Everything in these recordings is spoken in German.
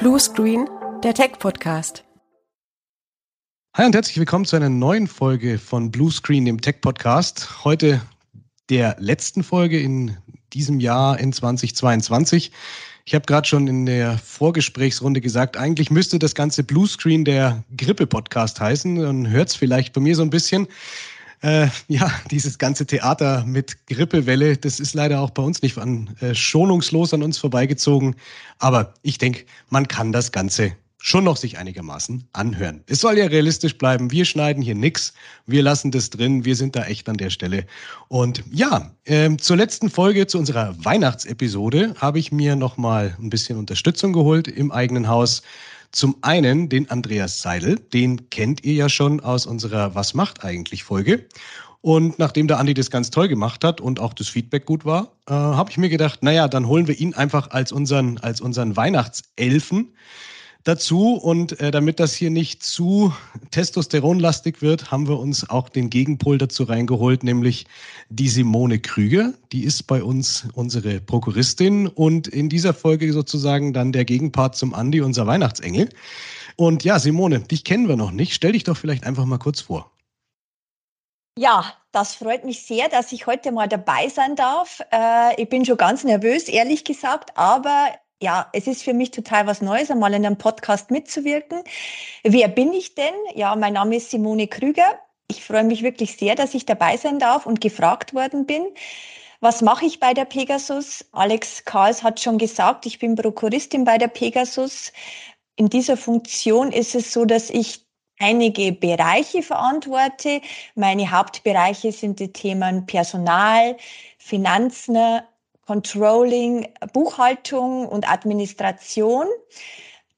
Blue Screen, der Tech-Podcast. Hi und herzlich willkommen zu einer neuen Folge von Blue Screen, dem Tech-Podcast. Heute der letzten Folge in diesem Jahr in 2022. Ich habe gerade schon in der Vorgesprächsrunde gesagt, eigentlich müsste das ganze Blue Screen der Grippe-Podcast heißen. Dann hört es vielleicht bei mir so ein bisschen. Äh, ja, dieses ganze Theater mit Grippewelle, das ist leider auch bei uns nicht an, äh, schonungslos an uns vorbeigezogen. Aber ich denke, man kann das Ganze schon noch sich einigermaßen anhören. Es soll ja realistisch bleiben. Wir schneiden hier nix. Wir lassen das drin. Wir sind da echt an der Stelle. Und ja, ähm, zur letzten Folge, zu unserer Weihnachtsepisode, habe ich mir nochmal ein bisschen Unterstützung geholt im eigenen Haus. Zum einen den Andreas Seidel, den kennt ihr ja schon aus unserer Was macht eigentlich Folge. Und nachdem der Andi das ganz toll gemacht hat und auch das Feedback gut war, äh, habe ich mir gedacht, naja, dann holen wir ihn einfach als unseren, als unseren Weihnachtselfen dazu. Und äh, damit das hier nicht zu testosteronlastig wird, haben wir uns auch den Gegenpol dazu reingeholt, nämlich die Simone Krüger. Die ist bei uns unsere Prokuristin und in dieser Folge sozusagen dann der Gegenpart zum Andi, unser Weihnachtsengel. Und ja, Simone, dich kennen wir noch nicht. Stell dich doch vielleicht einfach mal kurz vor. Ja, das freut mich sehr, dass ich heute mal dabei sein darf. Äh, ich bin schon ganz nervös, ehrlich gesagt, aber ja, es ist für mich total was Neues, einmal in einem Podcast mitzuwirken. Wer bin ich denn? Ja, mein Name ist Simone Krüger. Ich freue mich wirklich sehr, dass ich dabei sein darf und gefragt worden bin. Was mache ich bei der Pegasus? Alex Karls hat schon gesagt, ich bin Prokuristin bei der Pegasus. In dieser Funktion ist es so, dass ich einige Bereiche verantworte. Meine Hauptbereiche sind die Themen Personal, Finanzen, Controlling, Buchhaltung und Administration.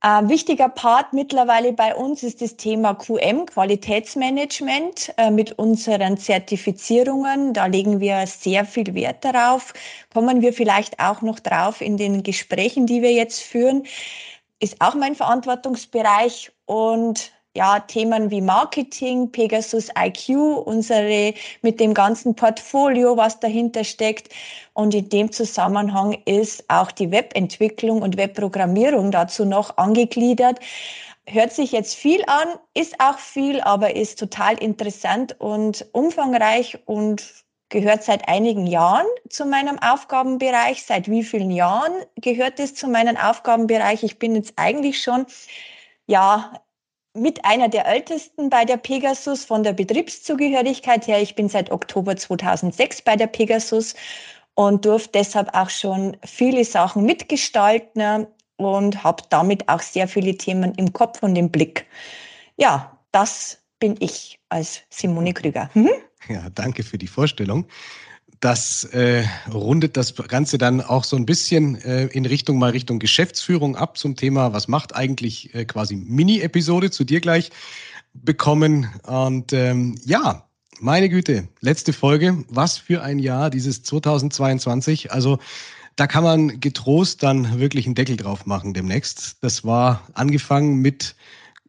Ein wichtiger Part mittlerweile bei uns ist das Thema QM, Qualitätsmanagement äh, mit unseren Zertifizierungen. Da legen wir sehr viel Wert darauf. Kommen wir vielleicht auch noch drauf in den Gesprächen, die wir jetzt führen. Ist auch mein Verantwortungsbereich und ja, Themen wie Marketing, Pegasus IQ, unsere mit dem ganzen Portfolio, was dahinter steckt. Und in dem Zusammenhang ist auch die Webentwicklung und Webprogrammierung dazu noch angegliedert. Hört sich jetzt viel an, ist auch viel, aber ist total interessant und umfangreich und gehört seit einigen Jahren zu meinem Aufgabenbereich. Seit wie vielen Jahren gehört es zu meinem Aufgabenbereich? Ich bin jetzt eigentlich schon ja, mit einer der ältesten bei der Pegasus von der Betriebszugehörigkeit her. Ich bin seit Oktober 2006 bei der Pegasus und durfte deshalb auch schon viele Sachen mitgestalten und habe damit auch sehr viele Themen im Kopf und im Blick. Ja, das bin ich als Simone Krüger. Mhm. Ja, danke für die Vorstellung. Das äh, rundet das Ganze dann auch so ein bisschen äh, in Richtung mal Richtung Geschäftsführung ab zum Thema, was macht eigentlich äh, quasi Mini-Episode zu dir gleich bekommen. Und ähm, ja, meine Güte, letzte Folge. Was für ein Jahr, dieses 2022. Also da kann man getrost dann wirklich einen Deckel drauf machen demnächst. Das war angefangen mit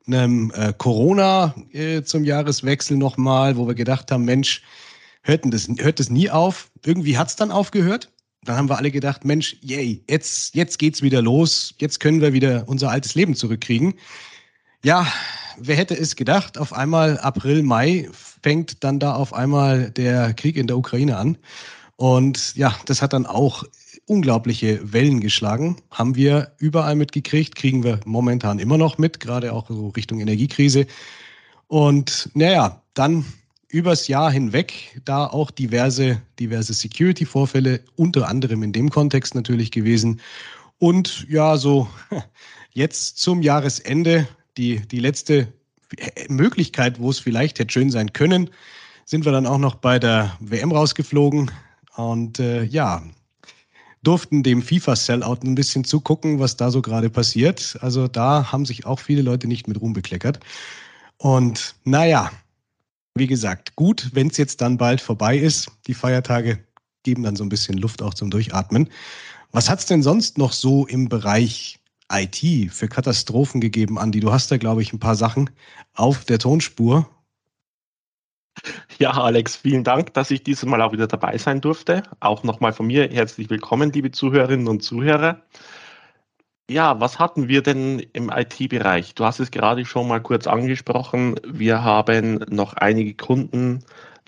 einem äh, Corona äh, zum Jahreswechsel nochmal, wo wir gedacht haben, Mensch, hört das, hört das nie auf. Irgendwie hat's dann aufgehört. Dann haben wir alle gedacht, Mensch, yay, jetzt, jetzt geht's wieder los. Jetzt können wir wieder unser altes Leben zurückkriegen. Ja, wer hätte es gedacht? Auf einmal April, Mai fängt dann da auf einmal der Krieg in der Ukraine an. Und ja, das hat dann auch unglaubliche Wellen geschlagen. Haben wir überall mitgekriegt, kriegen wir momentan immer noch mit, gerade auch so Richtung Energiekrise. Und naja, dann übers Jahr hinweg da auch diverse, diverse Security-Vorfälle, unter anderem in dem Kontext natürlich gewesen. Und ja, so jetzt zum Jahresende die, die letzte Möglichkeit, wo es vielleicht hätte schön sein können, sind wir dann auch noch bei der WM rausgeflogen und äh, ja, durften dem FIFA-Sellout ein bisschen zugucken, was da so gerade passiert. Also da haben sich auch viele Leute nicht mit Ruhm bekleckert. Und naja, wie gesagt, gut, wenn es jetzt dann bald vorbei ist. Die Feiertage geben dann so ein bisschen Luft auch zum Durchatmen. Was hat es denn sonst noch so im Bereich IT für Katastrophen gegeben, Andi? Du hast da, glaube ich, ein paar Sachen auf der Tonspur. Ja, Alex, vielen Dank, dass ich dieses Mal auch wieder dabei sein durfte. Auch nochmal von mir herzlich willkommen, liebe Zuhörerinnen und Zuhörer. Ja, was hatten wir denn im IT-Bereich? Du hast es gerade schon mal kurz angesprochen. Wir haben noch einige Kunden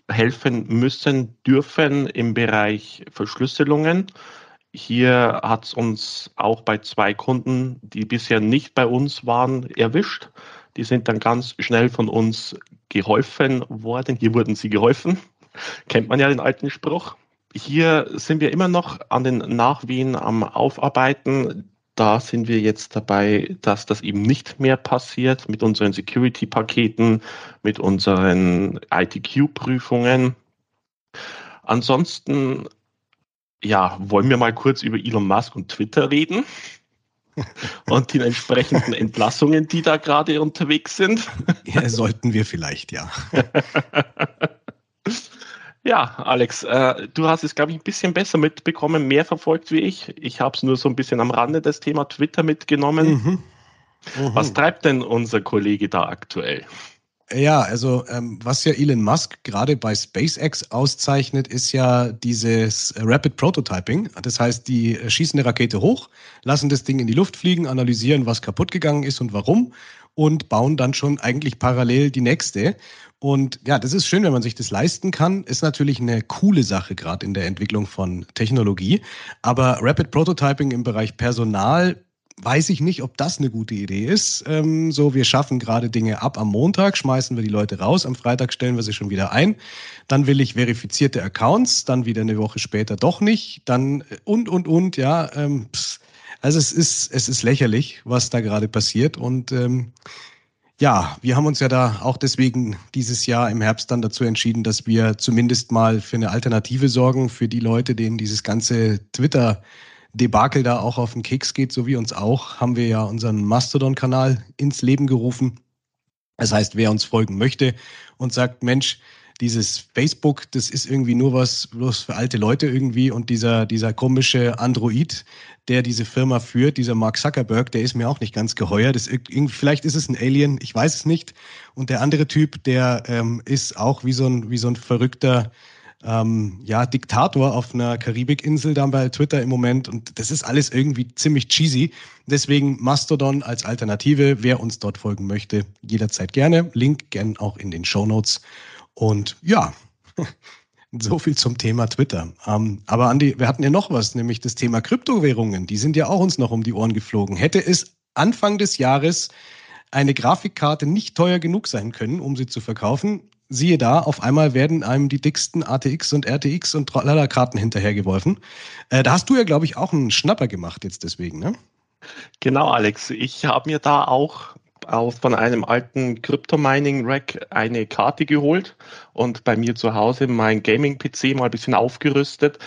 helfen müssen, dürfen im Bereich Verschlüsselungen. Hier hat es uns auch bei zwei Kunden, die bisher nicht bei uns waren, erwischt. Die sind dann ganz schnell von uns geholfen worden. Hier wurden sie geholfen. Kennt man ja den alten Spruch. Hier sind wir immer noch an den Nachwehen am Aufarbeiten. Da sind wir jetzt dabei, dass das eben nicht mehr passiert mit unseren Security-Paketen, mit unseren ITQ-Prüfungen. Ansonsten, ja, wollen wir mal kurz über Elon Musk und Twitter reden und die entsprechenden Entlassungen, die da gerade unterwegs sind. Ja, sollten wir vielleicht, ja. Ja, Alex, äh, du hast es, glaube ich, ein bisschen besser mitbekommen, mehr verfolgt wie ich. Ich habe es nur so ein bisschen am Rande das Thema Twitter mitgenommen. Mhm. Mhm. Was treibt denn unser Kollege da aktuell? Ja, also ähm, was ja Elon Musk gerade bei SpaceX auszeichnet, ist ja dieses Rapid Prototyping. Das heißt, die schießen eine Rakete hoch, lassen das Ding in die Luft fliegen, analysieren, was kaputt gegangen ist und warum und bauen dann schon eigentlich parallel die nächste. Und ja, das ist schön, wenn man sich das leisten kann. Ist natürlich eine coole Sache, gerade in der Entwicklung von Technologie. Aber Rapid Prototyping im Bereich Personal weiß ich nicht, ob das eine gute Idee ist. Ähm, so, wir schaffen gerade Dinge ab am Montag, schmeißen wir die Leute raus, am Freitag stellen wir sie schon wieder ein. Dann will ich verifizierte Accounts, dann wieder eine Woche später doch nicht, dann und und und, ja. Ähm, also es ist, es ist lächerlich, was da gerade passiert. Und ähm, ja, wir haben uns ja da auch deswegen dieses Jahr im Herbst dann dazu entschieden, dass wir zumindest mal für eine Alternative sorgen für die Leute, denen dieses ganze Twitter Debakel da auch auf den Keks geht, so wie uns auch, haben wir ja unseren Mastodon-Kanal ins Leben gerufen. Das heißt, wer uns folgen möchte und sagt, Mensch, dieses Facebook, das ist irgendwie nur was bloß für alte Leute irgendwie und dieser, dieser komische Android, der diese Firma führt, dieser Mark Zuckerberg, der ist mir auch nicht ganz geheuer. Das, vielleicht ist es ein Alien, ich weiß es nicht. Und der andere Typ, der ähm, ist auch wie so ein, wie so ein verrückter ähm, ja, Diktator auf einer Karibikinsel da bei Twitter im Moment. Und das ist alles irgendwie ziemlich cheesy. Deswegen Mastodon als Alternative. Wer uns dort folgen möchte, jederzeit gerne. Link gern auch in den Show Notes. Und ja, so viel zum Thema Twitter. Ähm, aber Andi, wir hatten ja noch was, nämlich das Thema Kryptowährungen. Die sind ja auch uns noch um die Ohren geflogen. Hätte es Anfang des Jahres eine Grafikkarte nicht teuer genug sein können, um sie zu verkaufen, siehe da, auf einmal werden einem die dicksten ATX und RTX und Tralala-Karten hinterhergeworfen. Äh, da hast du ja, glaube ich, auch einen Schnapper gemacht jetzt deswegen, ne? Genau, Alex. Ich habe mir da auch von einem alten Crypto-Mining-Rack eine Karte geholt und bei mir zu Hause mein Gaming-PC mal ein bisschen aufgerüstet.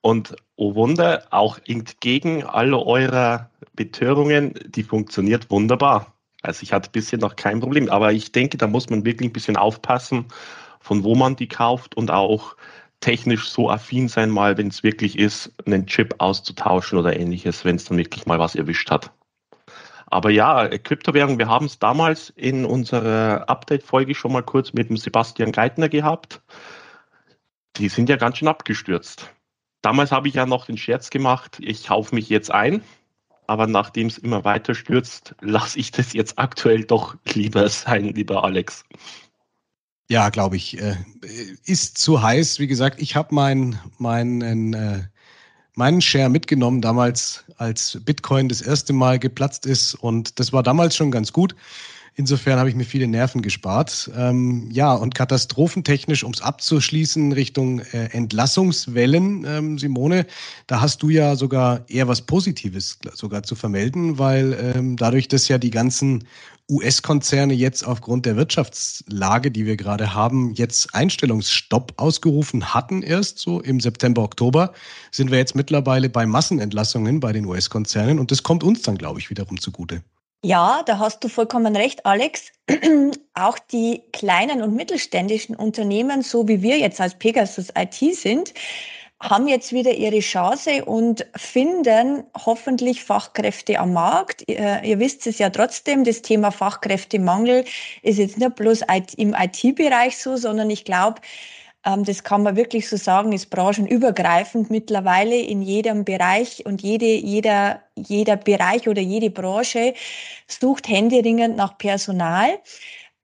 Und oh Wunder, auch entgegen aller eurer Betörungen, die funktioniert wunderbar. Also ich hatte bisher noch kein Problem, aber ich denke, da muss man wirklich ein bisschen aufpassen, von wo man die kauft und auch technisch so affin sein, mal wenn es wirklich ist, einen Chip auszutauschen oder ähnliches, wenn es dann wirklich mal was erwischt hat. Aber ja, Kryptowährung, wir haben es damals in unserer Update-Folge schon mal kurz mit dem Sebastian Geithner gehabt. Die sind ja ganz schön abgestürzt. Damals habe ich ja noch den Scherz gemacht, ich kaufe mich jetzt ein. Aber nachdem es immer weiter stürzt, lasse ich das jetzt aktuell doch lieber sein, lieber Alex. Ja, glaube ich. Äh, ist zu heiß. Wie gesagt, ich habe mein, meinen äh, meinen Share mitgenommen, damals als Bitcoin das erste Mal geplatzt ist. Und das war damals schon ganz gut. Insofern habe ich mir viele Nerven gespart. Ähm, ja, und katastrophentechnisch, um es abzuschließen, Richtung äh, Entlassungswellen, ähm, Simone, da hast du ja sogar eher was Positives sogar zu vermelden, weil ähm, dadurch, dass ja die ganzen US-Konzerne jetzt aufgrund der Wirtschaftslage, die wir gerade haben, jetzt Einstellungsstopp ausgerufen hatten erst so im September, Oktober, sind wir jetzt mittlerweile bei Massenentlassungen bei den US-Konzernen und das kommt uns dann, glaube ich, wiederum zugute. Ja, da hast du vollkommen recht, Alex. Auch die kleinen und mittelständischen Unternehmen, so wie wir jetzt als Pegasus IT sind, haben jetzt wieder ihre Chance und finden hoffentlich Fachkräfte am Markt. Ihr, ihr wisst es ja trotzdem, das Thema Fachkräftemangel ist jetzt nicht bloß im IT-Bereich so, sondern ich glaube, das kann man wirklich so sagen, ist branchenübergreifend mittlerweile in jedem Bereich und jede, jeder, jeder Bereich oder jede Branche sucht händeringend nach Personal.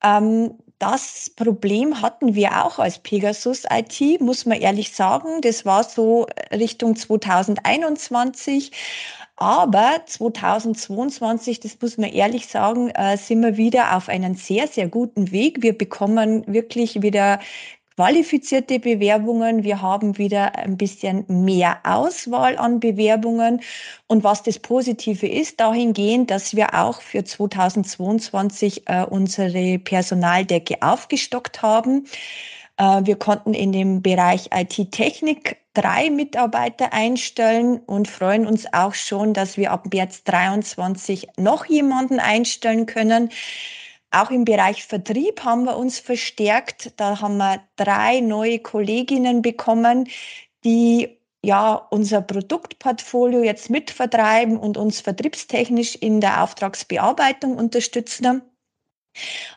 Ähm, das Problem hatten wir auch als Pegasus IT, muss man ehrlich sagen. Das war so Richtung 2021. Aber 2022, das muss man ehrlich sagen, äh, sind wir wieder auf einen sehr, sehr guten Weg. Wir bekommen wirklich wieder qualifizierte Bewerbungen. Wir haben wieder ein bisschen mehr Auswahl an Bewerbungen. Und was das Positive ist, dahingehend, dass wir auch für 2022 äh, unsere Personaldecke aufgestockt haben. Äh, wir konnten in dem Bereich IT-Technik drei Mitarbeiter einstellen und freuen uns auch schon, dass wir ab März 23 noch jemanden einstellen können. Auch im Bereich Vertrieb haben wir uns verstärkt. Da haben wir drei neue Kolleginnen bekommen, die ja unser Produktportfolio jetzt mitvertreiben und uns vertriebstechnisch in der Auftragsbearbeitung unterstützen.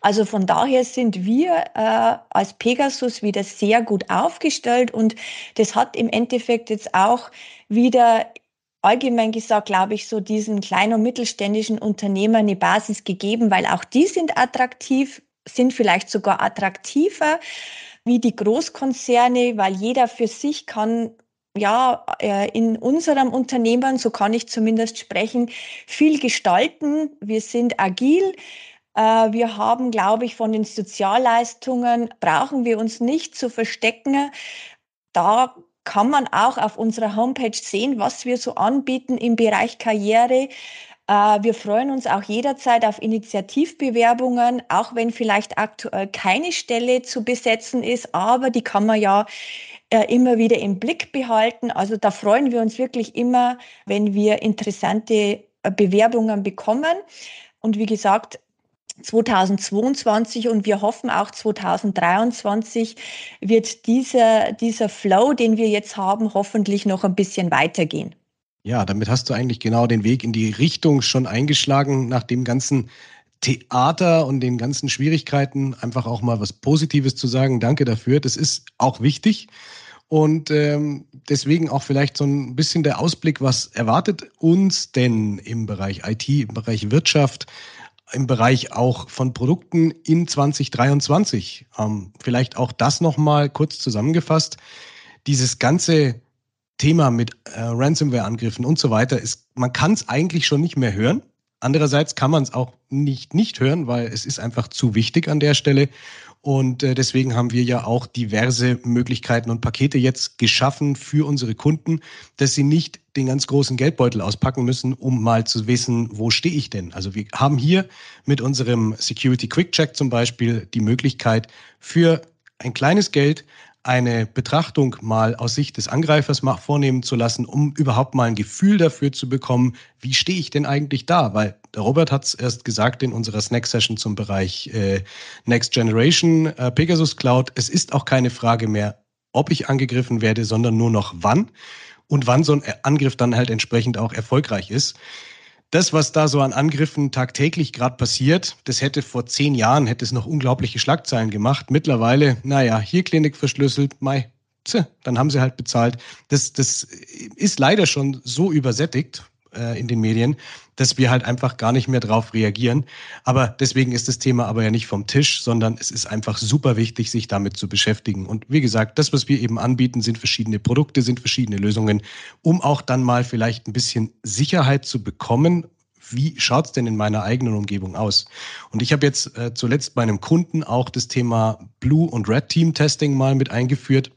Also von daher sind wir äh, als Pegasus wieder sehr gut aufgestellt und das hat im Endeffekt jetzt auch wieder allgemein gesagt, glaube ich, so diesen kleinen und mittelständischen Unternehmern eine Basis gegeben, weil auch die sind attraktiv, sind vielleicht sogar attraktiver wie die Großkonzerne, weil jeder für sich kann ja, äh, in unserem Unternehmen, so kann ich zumindest sprechen, viel gestalten. Wir sind agil, äh, wir haben, glaube ich, von den Sozialleistungen brauchen wir uns nicht zu verstecken. Da kann man auch auf unserer Homepage sehen, was wir so anbieten im Bereich Karriere. Äh, wir freuen uns auch jederzeit auf Initiativbewerbungen, auch wenn vielleicht aktuell keine Stelle zu besetzen ist, aber die kann man ja äh, immer wieder im Blick behalten. Also da freuen wir uns wirklich immer, wenn wir interessante Bewerbungen bekommen. Und wie gesagt, 2022 und wir hoffen auch 2023 wird dieser, dieser Flow, den wir jetzt haben, hoffentlich noch ein bisschen weitergehen. Ja, damit hast du eigentlich genau den Weg in die Richtung schon eingeschlagen, nach dem ganzen Theater und den ganzen Schwierigkeiten einfach auch mal was Positives zu sagen. Danke dafür. Das ist auch wichtig. Und ähm, deswegen auch vielleicht so ein bisschen der Ausblick, was erwartet uns denn im Bereich IT, im Bereich Wirtschaft? Im Bereich auch von Produkten in 2023. Ähm, vielleicht auch das nochmal kurz zusammengefasst. Dieses ganze Thema mit äh, Ransomware-Angriffen und so weiter ist, man kann es eigentlich schon nicht mehr hören. Andererseits kann man es auch nicht nicht hören, weil es ist einfach zu wichtig an der Stelle. Und äh, deswegen haben wir ja auch diverse Möglichkeiten und Pakete jetzt geschaffen für unsere Kunden, dass sie nicht den ganz großen Geldbeutel auspacken müssen, um mal zu wissen, wo stehe ich denn? Also wir haben hier mit unserem Security Quick Check zum Beispiel die Möglichkeit für ein kleines Geld eine Betrachtung mal aus Sicht des Angreifers vornehmen zu lassen, um überhaupt mal ein Gefühl dafür zu bekommen, wie stehe ich denn eigentlich da? Weil der Robert hat es erst gesagt in unserer Snack-Session zum Bereich äh, Next Generation äh, Pegasus Cloud. Es ist auch keine Frage mehr, ob ich angegriffen werde, sondern nur noch wann und wann so ein Angriff dann halt entsprechend auch erfolgreich ist das, was da so an Angriffen tagtäglich gerade passiert, das hätte vor zehn Jahren, hätte es noch unglaubliche Schlagzeilen gemacht. Mittlerweile, naja, hier Klinik verschlüsselt, mai, tse, dann haben sie halt bezahlt. Das, das ist leider schon so übersättigt äh, in den Medien, dass wir halt einfach gar nicht mehr drauf reagieren. Aber deswegen ist das Thema aber ja nicht vom Tisch, sondern es ist einfach super wichtig, sich damit zu beschäftigen. Und wie gesagt, das, was wir eben anbieten, sind verschiedene Produkte, sind verschiedene Lösungen, um auch dann mal vielleicht ein bisschen Sicherheit zu bekommen wie schaut es denn in meiner eigenen Umgebung aus? Und ich habe jetzt äh, zuletzt bei einem Kunden auch das Thema Blue und Red Team Testing mal mit eingeführt,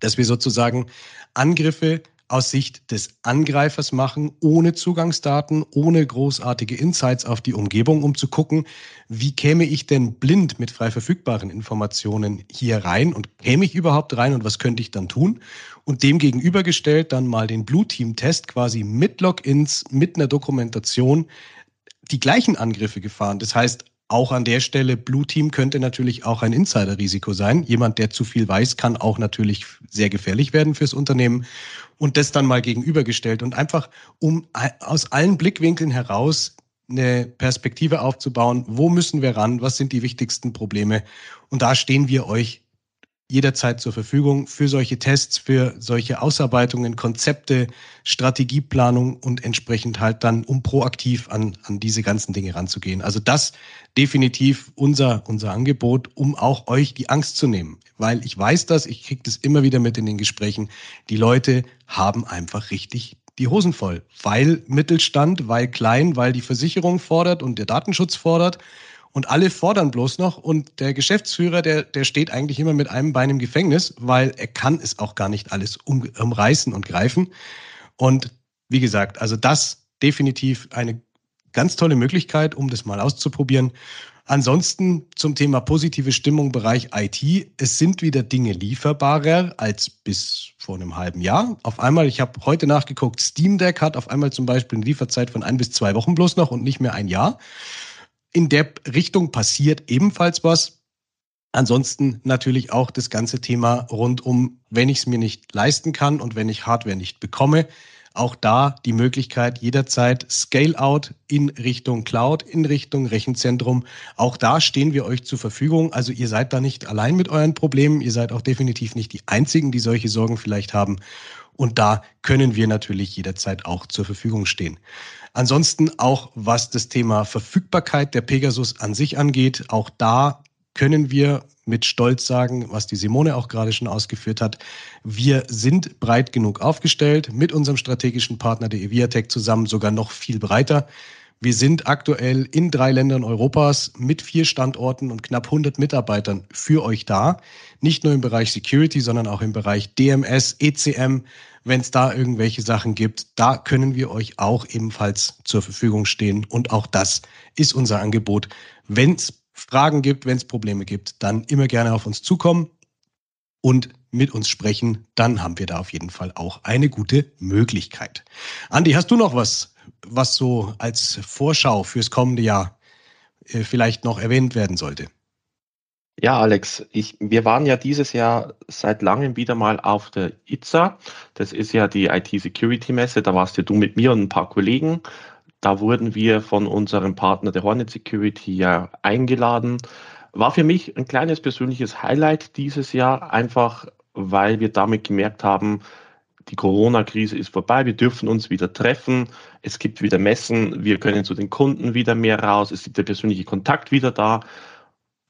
dass wir sozusagen Angriffe aus Sicht des Angreifers machen, ohne Zugangsdaten, ohne großartige Insights auf die Umgebung, um zu gucken, wie käme ich denn blind mit frei verfügbaren Informationen hier rein und käme ich überhaupt rein und was könnte ich dann tun? Und dem gegenübergestellt dann mal den Blue Team Test quasi mit Logins, mit einer Dokumentation die gleichen Angriffe gefahren. Das heißt, auch an der Stelle, Blue Team könnte natürlich auch ein Insiderrisiko sein. Jemand, der zu viel weiß, kann auch natürlich sehr gefährlich werden fürs Unternehmen. Und das dann mal gegenübergestellt und einfach, um aus allen Blickwinkeln heraus eine Perspektive aufzubauen, wo müssen wir ran, was sind die wichtigsten Probleme. Und da stehen wir euch jederzeit zur Verfügung für solche Tests, für solche Ausarbeitungen, Konzepte, Strategieplanung und entsprechend halt dann, um proaktiv an, an diese ganzen Dinge ranzugehen. Also das definitiv unser, unser Angebot, um auch euch die Angst zu nehmen. Weil ich weiß das, ich kriege das immer wieder mit in den Gesprächen. Die Leute haben einfach richtig die Hosen voll, weil Mittelstand, weil klein, weil die Versicherung fordert und der Datenschutz fordert und alle fordern bloß noch und der Geschäftsführer, der, der steht eigentlich immer mit einem Bein im Gefängnis, weil er kann es auch gar nicht alles um, umreißen und greifen. Und wie gesagt, also das definitiv eine ganz tolle Möglichkeit, um das mal auszuprobieren. Ansonsten zum Thema positive Stimmung Bereich IT. Es sind wieder Dinge lieferbarer als bis vor einem halben Jahr. Auf einmal, ich habe heute nachgeguckt, Steam Deck hat auf einmal zum Beispiel eine Lieferzeit von ein bis zwei Wochen bloß noch und nicht mehr ein Jahr in der Richtung passiert ebenfalls was. Ansonsten natürlich auch das ganze Thema rund um, wenn ich es mir nicht leisten kann und wenn ich Hardware nicht bekomme, auch da die Möglichkeit jederzeit Scale-out in Richtung Cloud, in Richtung Rechenzentrum. Auch da stehen wir euch zur Verfügung. Also ihr seid da nicht allein mit euren Problemen. Ihr seid auch definitiv nicht die Einzigen, die solche Sorgen vielleicht haben. Und da können wir natürlich jederzeit auch zur Verfügung stehen. Ansonsten auch was das Thema Verfügbarkeit der Pegasus an sich angeht, auch da können wir mit Stolz sagen, was die Simone auch gerade schon ausgeführt hat. Wir sind breit genug aufgestellt, mit unserem strategischen Partner der Eviatec zusammen sogar noch viel breiter. Wir sind aktuell in drei Ländern Europas mit vier Standorten und knapp 100 Mitarbeitern für euch da. Nicht nur im Bereich Security, sondern auch im Bereich DMS, ECM, wenn es da irgendwelche Sachen gibt, da können wir euch auch ebenfalls zur Verfügung stehen. Und auch das ist unser Angebot. Wenn es Fragen gibt, wenn es Probleme gibt, dann immer gerne auf uns zukommen und mit uns sprechen. Dann haben wir da auf jeden Fall auch eine gute Möglichkeit. Andi, hast du noch was, was so als Vorschau fürs kommende Jahr äh, vielleicht noch erwähnt werden sollte? Ja, Alex, ich, wir waren ja dieses Jahr seit langem wieder mal auf der ITSA. Das ist ja die IT-Security-Messe. Da warst ja du mit mir und ein paar Kollegen. Da wurden wir von unserem Partner der Hornet Security ja eingeladen. War für mich ein kleines persönliches Highlight dieses Jahr, einfach weil wir damit gemerkt haben, die Corona-Krise ist vorbei, wir dürfen uns wieder treffen, es gibt wieder Messen, wir können zu den Kunden wieder mehr raus, es ist der persönliche Kontakt wieder da.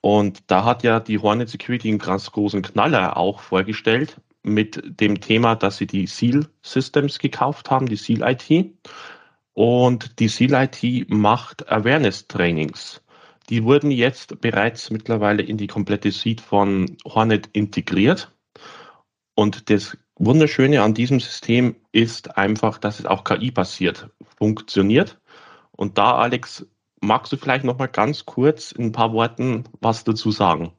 Und da hat ja die Hornet Security einen ganz großen Knaller auch vorgestellt mit dem Thema, dass sie die Seal Systems gekauft haben, die Seal IT. Und die Seal IT macht Awareness Trainings. Die wurden jetzt bereits mittlerweile in die komplette Suite von Hornet integriert. Und das Wunderschöne an diesem System ist einfach, dass es auch KI-basiert funktioniert. Und da, Alex, Magst du vielleicht noch mal ganz kurz in ein paar Worten was dazu sagen?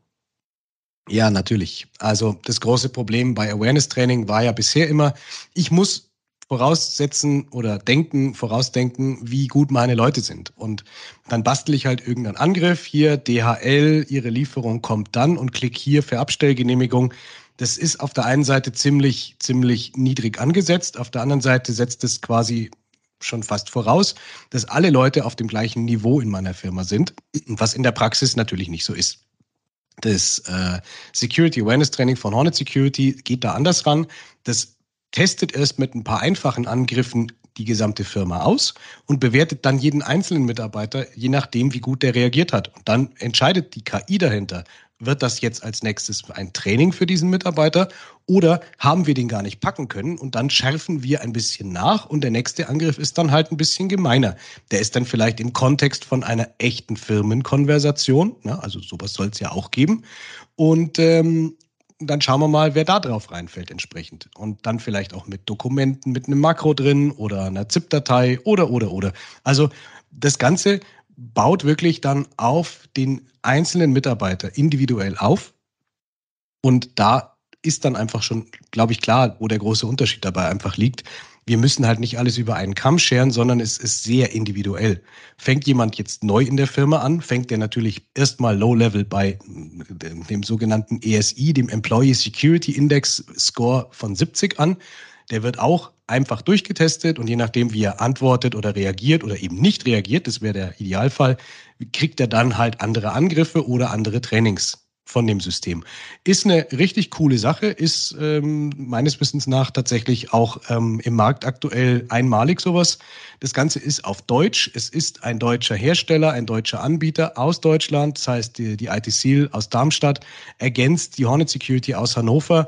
Ja, natürlich. Also das große Problem bei Awareness Training war ja bisher immer, ich muss voraussetzen oder denken, vorausdenken, wie gut meine Leute sind. Und dann bastel ich halt irgendeinen Angriff. Hier DHL, Ihre Lieferung kommt dann und klick hier für Abstellgenehmigung. Das ist auf der einen Seite ziemlich, ziemlich niedrig angesetzt. Auf der anderen Seite setzt es quasi schon fast voraus, dass alle Leute auf dem gleichen Niveau in meiner Firma sind, was in der Praxis natürlich nicht so ist. Das äh, Security Awareness Training von Hornet Security geht da anders ran. Das testet erst mit ein paar einfachen Angriffen die gesamte Firma aus und bewertet dann jeden einzelnen Mitarbeiter, je nachdem, wie gut der reagiert hat. Und dann entscheidet die KI dahinter, wird das jetzt als nächstes ein Training für diesen Mitarbeiter oder haben wir den gar nicht packen können und dann schärfen wir ein bisschen nach und der nächste Angriff ist dann halt ein bisschen gemeiner. Der ist dann vielleicht im Kontext von einer echten Firmenkonversation, ne? also sowas soll es ja auch geben und ähm, dann schauen wir mal, wer da drauf reinfällt entsprechend. Und dann vielleicht auch mit Dokumenten, mit einem Makro drin oder einer ZIP-Datei oder, oder, oder. Also das Ganze baut wirklich dann auf den einzelnen Mitarbeiter individuell auf. Und da ist dann einfach schon, glaube ich, klar, wo der große Unterschied dabei einfach liegt. Wir müssen halt nicht alles über einen Kamm scheren, sondern es ist sehr individuell. Fängt jemand jetzt neu in der Firma an, fängt der natürlich erstmal Low-Level bei dem sogenannten ESI, dem Employee Security Index Score von 70 an. Der wird auch einfach durchgetestet und je nachdem, wie er antwortet oder reagiert oder eben nicht reagiert, das wäre der Idealfall, kriegt er dann halt andere Angriffe oder andere Trainings von dem System. Ist eine richtig coole Sache, ist ähm, meines Wissens nach tatsächlich auch ähm, im Markt aktuell einmalig sowas. Das Ganze ist auf Deutsch. Es ist ein deutscher Hersteller, ein deutscher Anbieter aus Deutschland. Das heißt, die, die IT Seal aus Darmstadt ergänzt die Hornet Security aus Hannover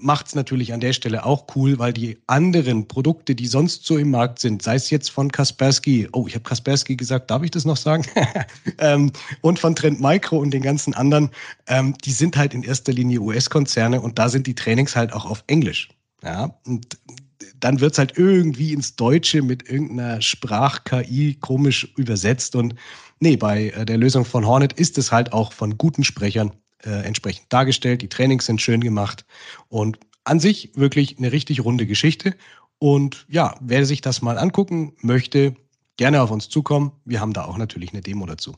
macht es natürlich an der Stelle auch cool, weil die anderen Produkte, die sonst so im Markt sind, sei es jetzt von Kaspersky, oh, ich habe Kaspersky gesagt, darf ich das noch sagen? ähm, und von Trend Micro und den ganzen anderen, ähm, die sind halt in erster Linie US-Konzerne und da sind die Trainings halt auch auf Englisch. Ja, und dann wird es halt irgendwie ins Deutsche mit irgendeiner Sprach-KI komisch übersetzt und nee, bei äh, der Lösung von Hornet ist es halt auch von guten Sprechern äh, entsprechend dargestellt. Die Trainings sind schön gemacht und an sich wirklich eine richtig runde Geschichte. Und ja, wer sich das mal angucken möchte, gerne auf uns zukommen. Wir haben da auch natürlich eine Demo dazu.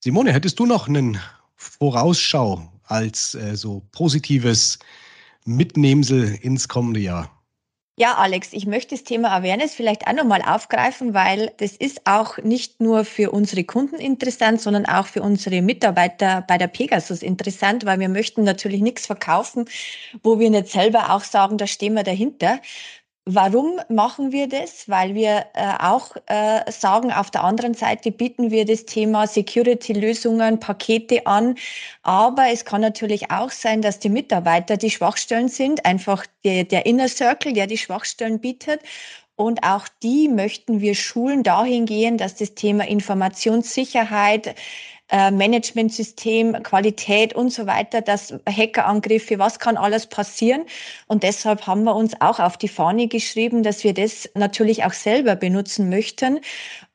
Simone, hättest du noch einen Vorausschau als äh, so positives Mitnehmsel ins kommende Jahr? Ja, Alex, ich möchte das Thema Awareness vielleicht auch nochmal aufgreifen, weil das ist auch nicht nur für unsere Kunden interessant, sondern auch für unsere Mitarbeiter bei der Pegasus interessant, weil wir möchten natürlich nichts verkaufen, wo wir nicht selber auch sagen, da stehen wir dahinter. Warum machen wir das? Weil wir äh, auch äh, sagen, auf der anderen Seite bieten wir das Thema Security-Lösungen, Pakete an. Aber es kann natürlich auch sein, dass die Mitarbeiter die Schwachstellen sind, einfach der, der Inner Circle, der die Schwachstellen bietet. Und auch die möchten wir schulen dahingehend, dass das Thema Informationssicherheit, äh, Managementsystem, Qualität und so weiter, dass Hackerangriffe, was kann alles passieren. Und deshalb haben wir uns auch auf die Fahne geschrieben, dass wir das natürlich auch selber benutzen möchten.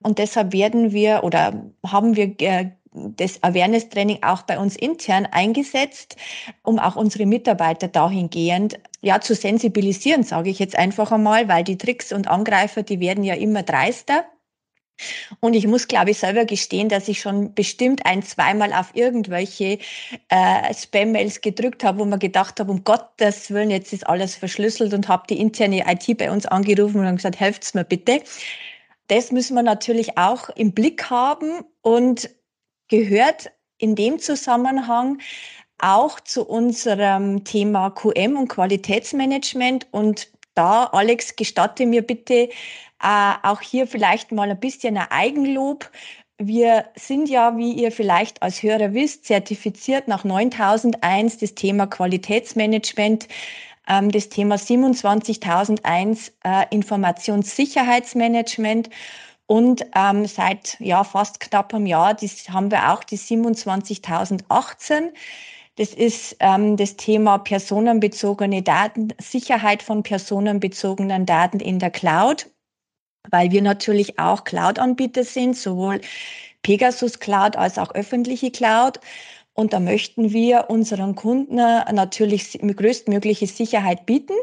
Und deshalb werden wir oder haben wir äh, das Awareness-Training auch bei uns intern eingesetzt, um auch unsere Mitarbeiter dahingehend ja zu sensibilisieren, sage ich jetzt einfach einmal, weil die Tricks und Angreifer, die werden ja immer dreister. Und ich muss, glaube ich, selber gestehen, dass ich schon bestimmt ein, zweimal auf irgendwelche äh, Spam-Mails gedrückt habe, wo man gedacht habe, um Gottes Willen, jetzt ist alles verschlüsselt und habe die interne IT bei uns angerufen und gesagt, helft's mir bitte. Das müssen wir natürlich auch im Blick haben und gehört in dem Zusammenhang auch zu unserem Thema QM und Qualitätsmanagement und da, Alex, gestatte mir bitte äh, auch hier vielleicht mal ein bisschen ein Eigenlob. Wir sind ja, wie ihr vielleicht als Hörer wisst, zertifiziert nach 9001 das Thema Qualitätsmanagement, ähm, das Thema 27001 äh, Informationssicherheitsmanagement und ähm, seit ja fast knapp einem Jahr das haben wir auch die 27018. Das ist ähm, das Thema personenbezogene Daten, Sicherheit von personenbezogenen Daten in der Cloud weil wir natürlich auch Cloud-Anbieter sind, sowohl Pegasus Cloud als auch öffentliche Cloud. Und da möchten wir unseren Kunden natürlich größtmögliche Sicherheit bieten.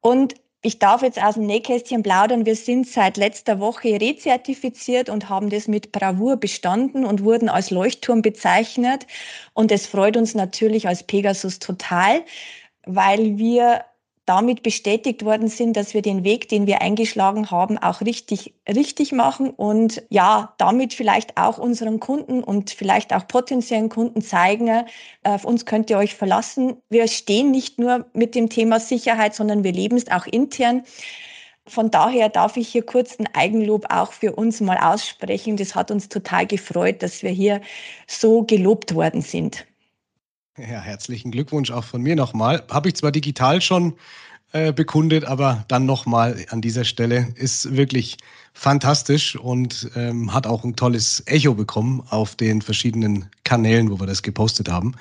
Und ich darf jetzt aus dem Nähkästchen plaudern. Wir sind seit letzter Woche rezertifiziert und haben das mit Bravour bestanden und wurden als Leuchtturm bezeichnet. Und es freut uns natürlich als Pegasus total, weil wir damit bestätigt worden sind, dass wir den Weg, den wir eingeschlagen haben, auch richtig, richtig machen und ja, damit vielleicht auch unseren Kunden und vielleicht auch potenziellen Kunden zeigen, äh, auf uns könnt ihr euch verlassen. Wir stehen nicht nur mit dem Thema Sicherheit, sondern wir leben es auch intern. Von daher darf ich hier kurz ein Eigenlob auch für uns mal aussprechen. Das hat uns total gefreut, dass wir hier so gelobt worden sind. Ja, herzlichen Glückwunsch auch von mir nochmal. Habe ich zwar digital schon äh, bekundet, aber dann nochmal an dieser Stelle ist wirklich fantastisch und ähm, hat auch ein tolles Echo bekommen auf den verschiedenen Kanälen, wo wir das gepostet haben.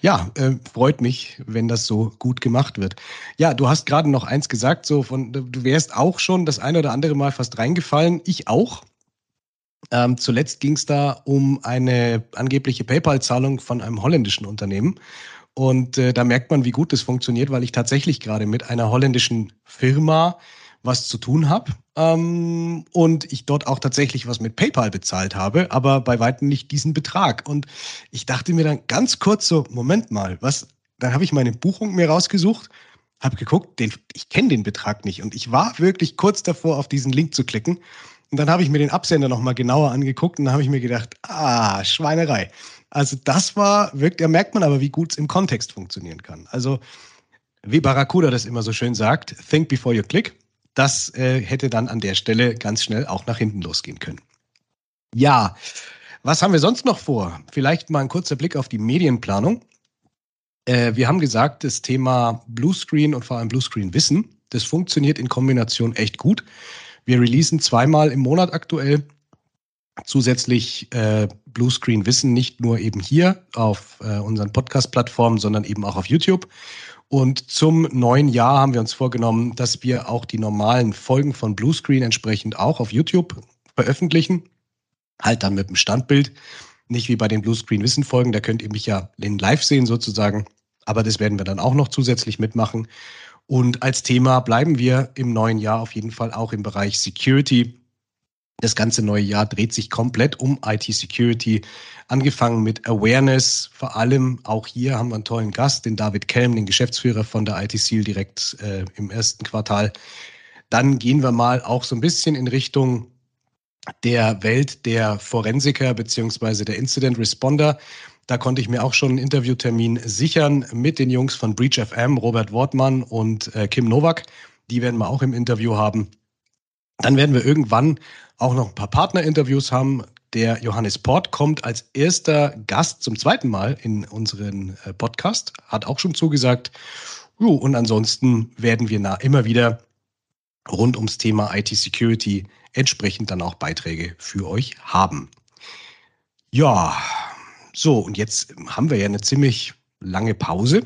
Ja, äh, freut mich, wenn das so gut gemacht wird. Ja, du hast gerade noch eins gesagt, so von, du wärst auch schon das eine oder andere Mal fast reingefallen. Ich auch. Ähm, zuletzt ging es da um eine angebliche PayPal-Zahlung von einem holländischen Unternehmen. Und äh, da merkt man, wie gut das funktioniert, weil ich tatsächlich gerade mit einer holländischen Firma was zu tun habe ähm, und ich dort auch tatsächlich was mit PayPal bezahlt habe, aber bei weitem nicht diesen Betrag. Und ich dachte mir dann ganz kurz so, Moment mal, was? Dann habe ich meine Buchung mir rausgesucht, habe geguckt, den, ich kenne den Betrag nicht und ich war wirklich kurz davor, auf diesen Link zu klicken Und dann habe ich mir den Absender nochmal genauer angeguckt und dann habe ich mir gedacht, ah, Schweinerei. Also das war, wirkt, da merkt man aber, wie gut es im Kontext funktionieren kann. Also wie Barracuda das immer so schön sagt, think before you click. Das äh, hätte dann an der Stelle ganz schnell auch nach hinten losgehen können. Ja, was haben wir sonst noch vor? Vielleicht mal ein kurzer Blick auf die Medienplanung. Äh, wir haben gesagt, das Thema Bluescreen und vor allem Bluescreen Wissen, das funktioniert in Kombination echt gut. Wir releasen zweimal im Monat aktuell zusätzlich äh, Bluescreen Wissen nicht nur eben hier auf äh, unseren Podcast-Plattformen, sondern eben auch auf YouTube. Und zum neuen Jahr haben wir uns vorgenommen, dass wir auch die normalen Folgen von Bluescreen entsprechend auch auf YouTube veröffentlichen. Halt dann mit dem Standbild. Nicht wie bei den Bluescreen Wissen Folgen, da könnt ihr mich ja live sehen sozusagen. Aber das werden wir dann auch noch zusätzlich mitmachen. Und als Thema bleiben wir im neuen Jahr auf jeden Fall auch im Bereich Security das ganze neue Jahr dreht sich komplett um IT-Security, angefangen mit Awareness. Vor allem auch hier haben wir einen tollen Gast, den David Kelm, den Geschäftsführer von der IT-Seal direkt äh, im ersten Quartal. Dann gehen wir mal auch so ein bisschen in Richtung der Welt der Forensiker beziehungsweise der Incident Responder. Da konnte ich mir auch schon einen Interviewtermin sichern mit den Jungs von Breach FM, Robert Wortmann und äh, Kim Nowak. Die werden wir auch im Interview haben. Dann werden wir irgendwann auch noch ein paar Partnerinterviews haben. Der Johannes Port kommt als erster Gast zum zweiten Mal in unseren äh, Podcast, hat auch schon zugesagt. Jo, und ansonsten werden wir immer wieder rund ums Thema IT-Security entsprechend dann auch Beiträge für euch haben. Ja, so, und jetzt haben wir ja eine ziemlich lange Pause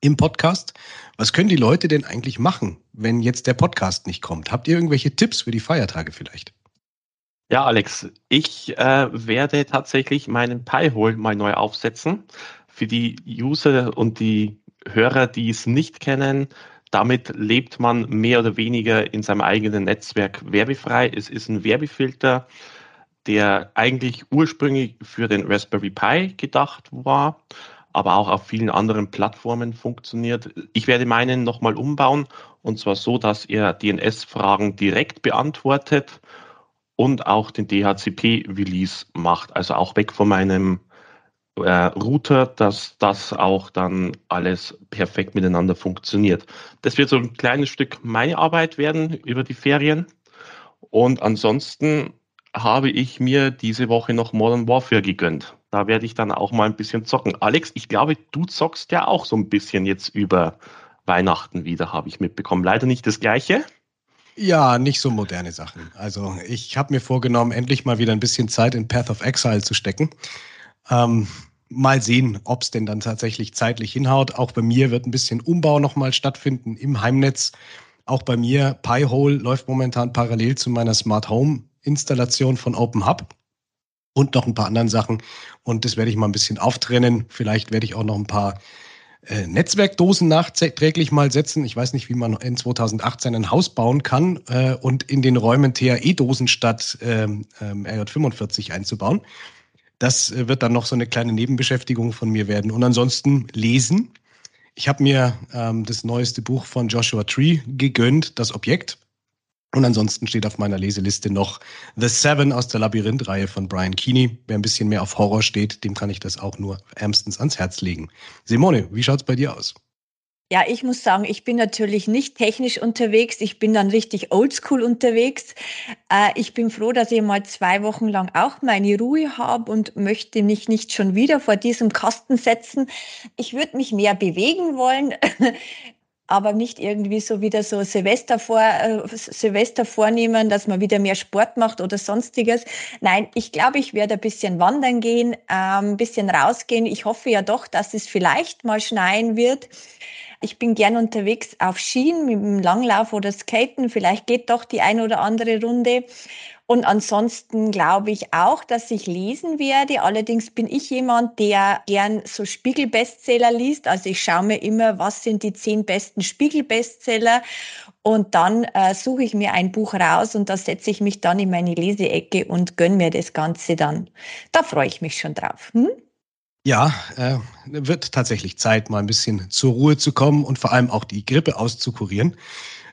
im Podcast. Was können die Leute denn eigentlich machen, wenn jetzt der Podcast nicht kommt? Habt ihr irgendwelche Tipps für die Feiertage vielleicht? Ja, Alex, ich äh, werde tatsächlich meinen Pi-Hole mal neu aufsetzen. Für die User und die Hörer, die es nicht kennen, damit lebt man mehr oder weniger in seinem eigenen Netzwerk werbefrei. Es ist ein Werbefilter, der eigentlich ursprünglich für den Raspberry Pi gedacht war aber auch auf vielen anderen Plattformen funktioniert. Ich werde meinen nochmal umbauen und zwar so, dass er DNS-Fragen direkt beantwortet und auch den DHCP-Release macht, also auch weg von meinem äh, Router, dass das auch dann alles perfekt miteinander funktioniert. Das wird so ein kleines Stück meine Arbeit werden über die Ferien. Und ansonsten habe ich mir diese Woche noch Modern Warfare gegönnt. Da werde ich dann auch mal ein bisschen zocken. Alex, ich glaube, du zockst ja auch so ein bisschen jetzt über Weihnachten wieder, habe ich mitbekommen. Leider nicht das gleiche. Ja, nicht so moderne Sachen. Also ich habe mir vorgenommen, endlich mal wieder ein bisschen Zeit in Path of Exile zu stecken. Ähm, mal sehen, ob es denn dann tatsächlich zeitlich hinhaut. Auch bei mir wird ein bisschen Umbau nochmal stattfinden im Heimnetz. Auch bei mir, Pi-Hole läuft momentan parallel zu meiner Smart Home Installation von Open Hub und noch ein paar anderen Sachen. Und das werde ich mal ein bisschen auftrennen. Vielleicht werde ich auch noch ein paar äh, Netzwerkdosen nachträglich mal setzen. Ich weiß nicht, wie man in 2018 ein Haus bauen kann äh, und in den Räumen THE-Dosen statt ähm, ähm, RJ45 einzubauen. Das äh, wird dann noch so eine kleine Nebenbeschäftigung von mir werden. Und ansonsten lesen. Ich habe mir ähm, das neueste Buch von Joshua Tree gegönnt, das Objekt. Und ansonsten steht auf meiner Leseliste noch The Seven aus der Labyrinth-Reihe von Brian Keeney. Wer ein bisschen mehr auf Horror steht, dem kann ich das auch nur ärmstens ans Herz legen. Simone, wie schaut's bei dir aus? Ja, ich muss sagen, ich bin natürlich nicht technisch unterwegs. Ich bin dann richtig oldschool unterwegs. Äh, ich bin froh, dass ich mal zwei Wochen lang auch meine Ruhe habe und möchte mich nicht schon wieder vor diesem Kasten setzen. Ich würde mich mehr bewegen wollen. aber nicht irgendwie so wieder so Silvester, vor, äh, Silvester vornehmen, dass man wieder mehr Sport macht oder sonstiges. Nein, ich glaube, ich werde ein bisschen wandern gehen, ähm, ein bisschen rausgehen. Ich hoffe ja doch, dass es vielleicht mal schneien wird. Ich bin gern unterwegs auf Skien mit dem Langlauf oder Skaten. Vielleicht geht doch die ein oder andere Runde. Und ansonsten glaube ich auch, dass ich lesen werde. Allerdings bin ich jemand, der gern so Spiegel-Bestseller liest. Also ich schaue mir immer, was sind die zehn besten Spiegel-Bestseller. Und dann äh, suche ich mir ein Buch raus und da setze ich mich dann in meine Leseecke und gönne mir das Ganze dann. Da freue ich mich schon drauf. Hm? Ja, äh, wird tatsächlich Zeit, mal ein bisschen zur Ruhe zu kommen und vor allem auch die Grippe auszukurieren.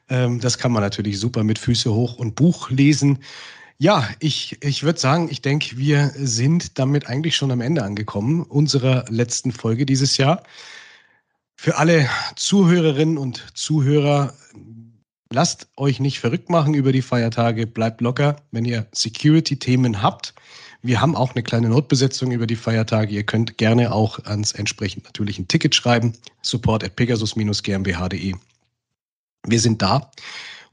Ähm, das kann man natürlich super mit Füße hoch und Buch lesen. Ja, ich, ich würde sagen, ich denke, wir sind damit eigentlich schon am Ende angekommen unserer letzten Folge dieses Jahr. Für alle Zuhörerinnen und Zuhörer, lasst euch nicht verrückt machen über die Feiertage, bleibt locker, wenn ihr Security-Themen habt. Wir haben auch eine kleine Notbesetzung über die Feiertage. Ihr könnt gerne auch ans entsprechend natürlich ein Ticket schreiben. Support at pegasus-gmbh.de. Wir sind da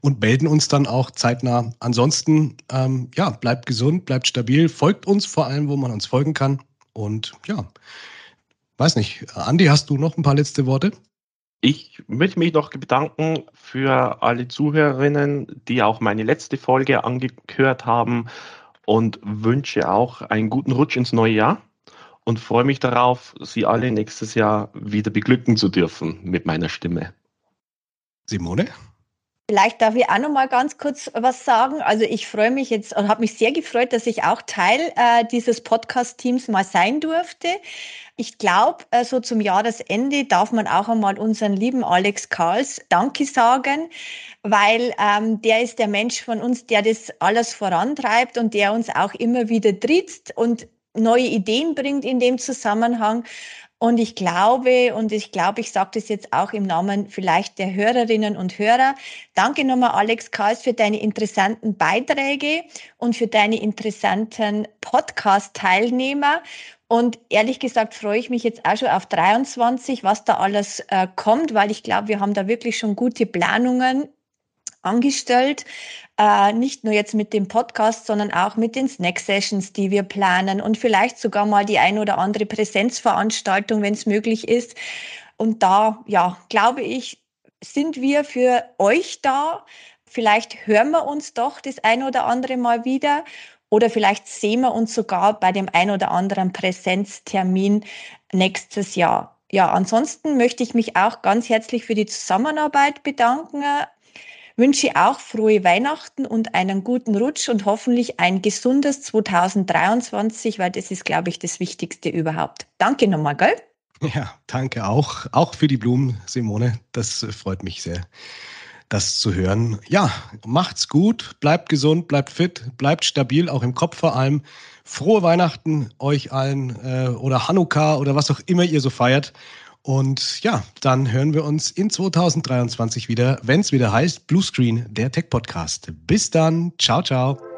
und melden uns dann auch zeitnah. Ansonsten, ähm, ja, bleibt gesund, bleibt stabil, folgt uns vor allem, wo man uns folgen kann. Und ja, weiß nicht, Andi, hast du noch ein paar letzte Worte? Ich möchte mich noch bedanken für alle Zuhörerinnen, die auch meine letzte Folge angehört haben und wünsche auch einen guten Rutsch ins neue Jahr und freue mich darauf, Sie alle nächstes Jahr wieder beglücken zu dürfen mit meiner Stimme. Simone? Vielleicht darf ich auch noch mal ganz kurz was sagen. Also ich freue mich jetzt und habe mich sehr gefreut, dass ich auch Teil äh, dieses Podcast-Teams mal sein durfte. Ich glaube, äh, so zum Jahresende darf man auch einmal unseren lieben Alex Karls Danke sagen, weil ähm, der ist der Mensch von uns, der das alles vorantreibt und der uns auch immer wieder tritt und neue Ideen bringt in dem Zusammenhang. Und ich glaube, und ich glaube, ich sage das jetzt auch im Namen vielleicht der Hörerinnen und Hörer, danke nochmal Alex Karls für deine interessanten Beiträge und für deine interessanten Podcast-Teilnehmer. Und ehrlich gesagt freue ich mich jetzt auch schon auf 23, was da alles äh, kommt, weil ich glaube, wir haben da wirklich schon gute Planungen angestellt. Äh, nicht nur jetzt mit dem Podcast, sondern auch mit den Snack-Sessions, die wir planen und vielleicht sogar mal die ein oder andere Präsenzveranstaltung, wenn es möglich ist. Und da, ja, glaube ich, sind wir für euch da. Vielleicht hören wir uns doch das ein oder andere Mal wieder oder vielleicht sehen wir uns sogar bei dem ein oder anderen Präsenztermin nächstes Jahr. Ja, ansonsten möchte ich mich auch ganz herzlich für die Zusammenarbeit bedanken wünsche auch frohe Weihnachten und einen guten Rutsch und hoffentlich ein gesundes 2023, weil das ist, glaube ich, das Wichtigste überhaupt. Danke nochmal, gell? Ja, danke auch. Auch für die Blumen, Simone. Das freut mich sehr, das zu hören. Ja, macht's gut, bleibt gesund, bleibt fit, bleibt stabil, auch im Kopf vor allem. Frohe Weihnachten euch allen äh, oder Hanukkah oder was auch immer ihr so feiert. Und ja, dann hören wir uns in 2023 wieder, wenn es wieder heißt Bluescreen, der Tech Podcast. Bis dann. Ciao, ciao.